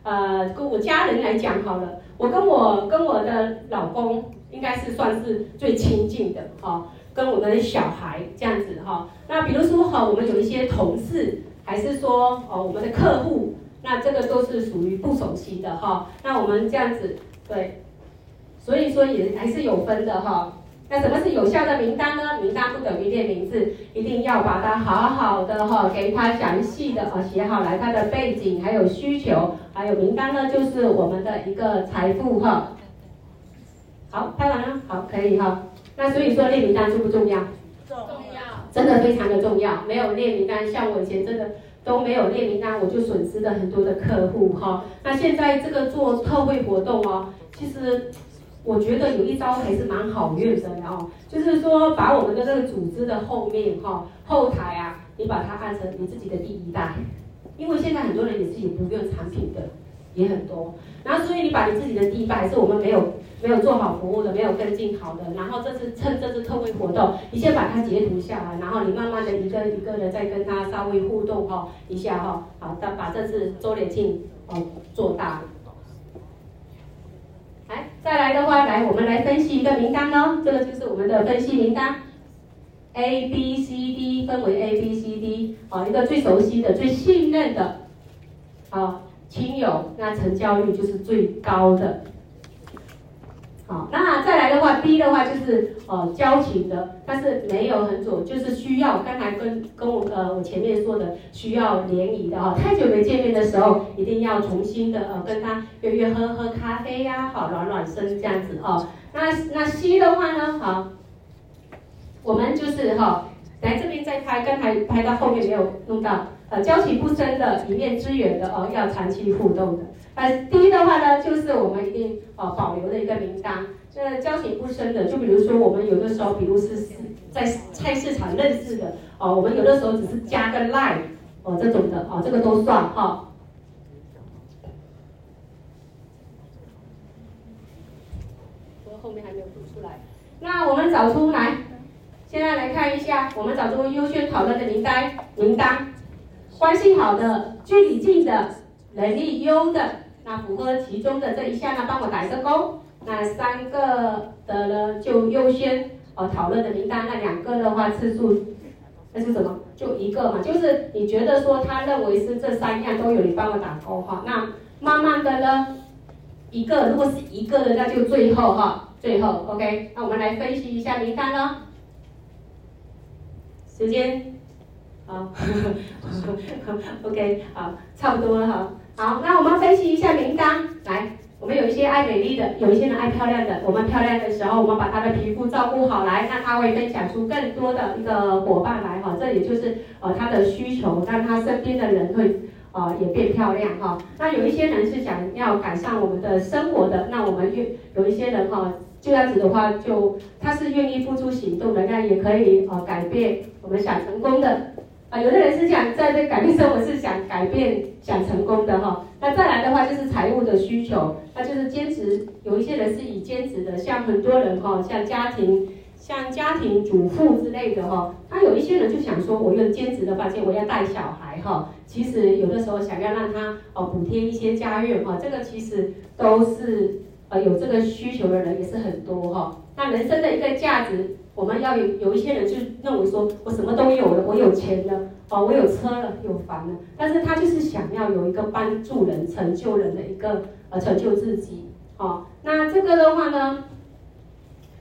呃跟我家人来讲好了，我跟我跟我的老公应该是算是最亲近的哈、跟我们的小孩这样子哈、那比如说哈，我们有一些同事，还是说哦我们的客户，那这个都是属于不熟悉的哈、那我们这样子对，所以说也还是有分的哈。那什么是有效的名单呢？名单不等于列名字，一定要把它好好的哈，给他详细的啊写好来，他的背景还有需求，还有名单呢，就是我们的一个财富哈。好，拍完了，好，可以哈。那所以说列名单重不重要？重要，真的非常的重要。没有列名单，像我以前真的都没有列名单，我就损失了很多的客户哈。那现在这个做特惠活动哦，其实。我觉得有一招还是蛮好用的哦，就是说把我们的这个组织的后面哈后台啊，你把它按成你自己的第一代，因为现在很多人也是有不用产品的，也很多，然后所以你把你自己的第一代是我们没有没有做好服务的，没有跟进好的，然后这次趁这次特惠活动，你先把它截图下来，然后你慢慢的一个一个的再跟他稍微互动哈一下哈，好，再把这次周年庆哦做大。来，再来的话，来，我们来分析一个名单哦。这个就是我们的分析名单，A、B、C、D 分为 A、B、C、D，好，一个最熟悉的、最信任的，好，亲友，那成交率就是最高的。好，那再来的话，B 的话就是哦交情的，但是没有很左，就是需要刚才跟跟我呃我前面说的需要联谊的哦，太久没见面的时候，一定要重新的呃跟他约约喝喝咖啡呀，好暖暖身这样子哦。那那 C 的话呢，好，我们就是哈来这边再拍，刚才拍到后面没有弄到，呃交情不深的，一面之缘的哦，要长期互动的。呃，第一的话呢，就是我们一定呃保留的一个名单。那交情不深的，就比如说我们有的时候，比如是在菜市场认识的，哦，我们有的时候只是加个 line，哦这种的，哦这个都算哈。我、哦、后面还没有读出来。那我们找出来，现在来看一下，我们找出优先讨论的名单，名单，关系好的，距离近的，能力优的。那符合其中的这一项呢，帮我打一个勾。那三个的呢，就优先哦讨论的名单。那两个的话，次数那是什么？就一个嘛，就是你觉得说他认为是这三样都有，你帮我打勾哈。那慢慢的呢，一个如果是一个的，那就最后哈，最后 OK。那我们来分析一下名单喽。时间，[laughs] 好，OK，好，差不多了哈。好，那我们分析一下名单。来，我们有一些爱美丽的，有一些人爱漂亮的。我们漂亮的时候，我们把她的皮肤照顾好来，那她会分享出更多的一个伙伴来哈。这也就是呃她的需求，让她身边的人会呃也变漂亮哈。那有一些人是想要改善我们的生活的，那我们愿有一些人哈，这样子的话就他是愿意付出行动的，那也可以呃改变我们想成功的。啊，有的人是想在这改变生活，是想改变、想成功的哈。那再来的话就是财务的需求，那就是兼职。有一些人是以兼职的，像很多人哈，像家庭、像家庭主妇之类的哈。他有一些人就想说，我用兼职的发现我要带小孩哈。其实有的时候想要让他哦补贴一些家用哈，这个其实都是呃有这个需求的人也是很多哈。那人生的一个价值。我们要有有一些人就认为说，我什么都有了，我有钱了，哦，我有车了，有房了，但是他就是想要有一个帮助人、成就人的一个呃成就自己，哦，那这个的话呢，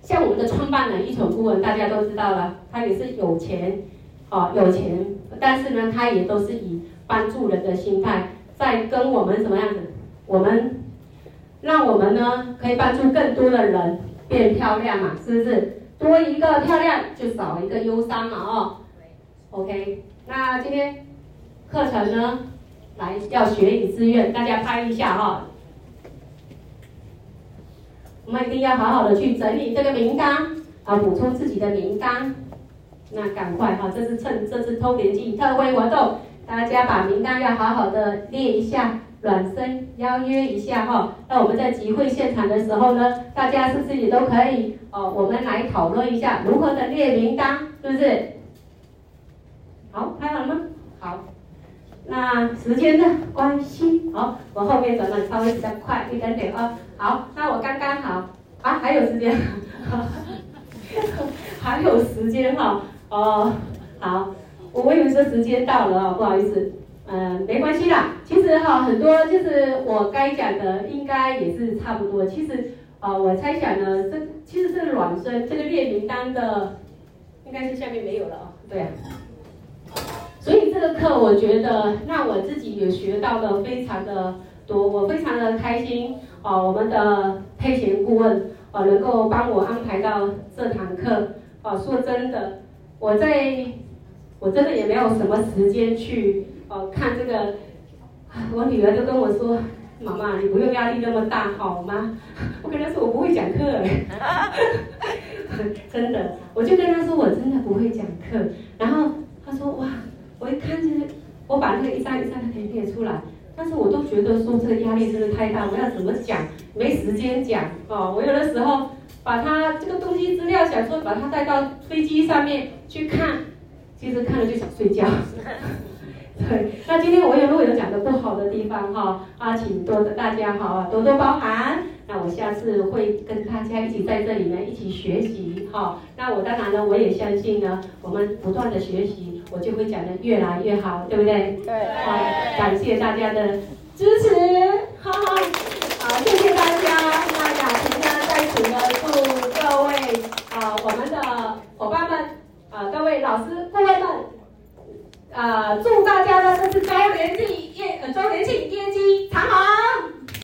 像我们的创办人一传顾问，大家都知道了，他也是有钱，哦，有钱，但是呢，他也都是以帮助人的心态在跟我们什么样子，我们让我们呢可以帮助更多的人变漂亮嘛，是不是？多一个漂亮，就少一个忧伤嘛，哦，OK，那今天课程呢，来要学以致用，大家拍一下哈、哦。我们一定要好好的去整理这个名单啊，补充自己的名单。那赶快哈，这是趁这次周年庆特惠活动，大家把名单要好好的列一下。暖身邀约一下哈。那我们在集会现场的时候呢，大家是不是也都可以哦？我们来讨论一下如何的列名单，是不是？好，拍好了吗？好。那时间的关系，好，我后面转的稍微比较快一点点哦。好，那我刚刚好啊，还有时间，[laughs] 还有时间哈。哦，好，我以为说时间到了哦，不好意思，嗯，没关系啦。其实哈，很多就是我该讲的，应该也是差不多。其实啊，我猜想呢，这其实是暖身这个列名单的，应该是下面没有了哦。对啊。所以这个课，我觉得让我自己也学到了非常的多，我非常的开心哦。我们的配贤顾问哦，能够帮我安排到这堂课哦。说真的，我在，我真的也没有什么时间去哦看这个。[laughs] 我女儿就跟我说：“妈妈，你不用压力那么大，好吗？” [laughs] 我跟她说：“我不会讲课。” [laughs] 真的，我就跟她说：“我真的不会讲课。”然后她说：“哇。”我一看就是，我把那个一张一张的可以列出来，但是我都觉得说这个压力真的太大，我要怎么讲？没时间讲哦。我有的时候把它这个东西资料想说把它带到飞机上面去看，其实看了就想睡觉。对，那今天我也如果有讲的不好的地方哈，啊，请多的大家哈多多包涵。那我下次会跟大家一起在这里呢一起学习哈。那我当然呢，我也相信呢，我们不断的学习，我就会讲的越来越好，对不对？对。好，感谢大家的支持，哈哈。好，谢谢大家。那雅婷呢，在此呢，祝各位啊，我们的伙伴们啊，各位老师、各位们呃，祝大家呢都是周年庆业，呃，周年庆业绩长虹。